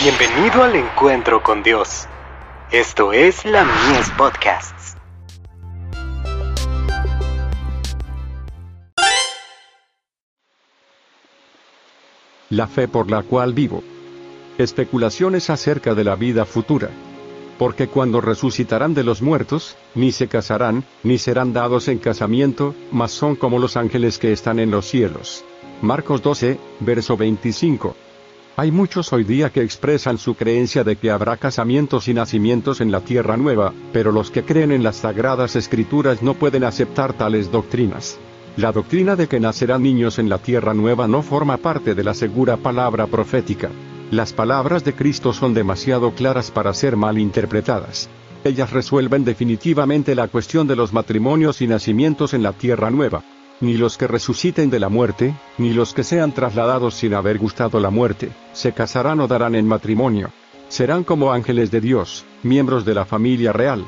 Bienvenido al encuentro con Dios. Esto es la Mies Podcasts. La fe por la cual vivo. Especulaciones acerca de la vida futura. Porque cuando resucitarán de los muertos, ni se casarán, ni serán dados en casamiento, mas son como los ángeles que están en los cielos. Marcos 12, verso 25. Hay muchos hoy día que expresan su creencia de que habrá casamientos y nacimientos en la tierra nueva, pero los que creen en las sagradas escrituras no pueden aceptar tales doctrinas. La doctrina de que nacerán niños en la tierra nueva no forma parte de la segura palabra profética. Las palabras de Cristo son demasiado claras para ser mal interpretadas. Ellas resuelven definitivamente la cuestión de los matrimonios y nacimientos en la tierra nueva. Ni los que resuciten de la muerte, ni los que sean trasladados sin haber gustado la muerte, se casarán o darán en matrimonio. Serán como ángeles de Dios, miembros de la familia real,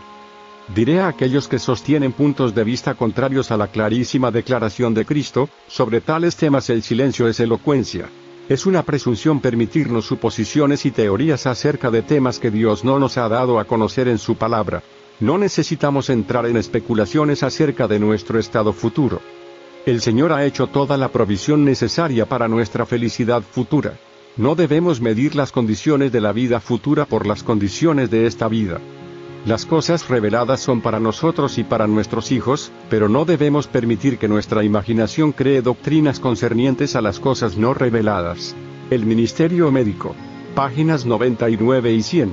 Diré a aquellos que sostienen puntos de vista contrarios a la clarísima declaración de Cristo, sobre tales temas el silencio es elocuencia. Es una presunción permitirnos suposiciones y teorías acerca de temas que Dios no nos ha dado a conocer en su palabra. No necesitamos entrar en especulaciones acerca de nuestro estado futuro. El Señor ha hecho toda la provisión necesaria para nuestra felicidad futura. No debemos medir las condiciones de la vida futura por las condiciones de esta vida. Las cosas reveladas son para nosotros y para nuestros hijos, pero no debemos permitir que nuestra imaginación cree doctrinas concernientes a las cosas no reveladas. El Ministerio Médico. Páginas 99 y 100.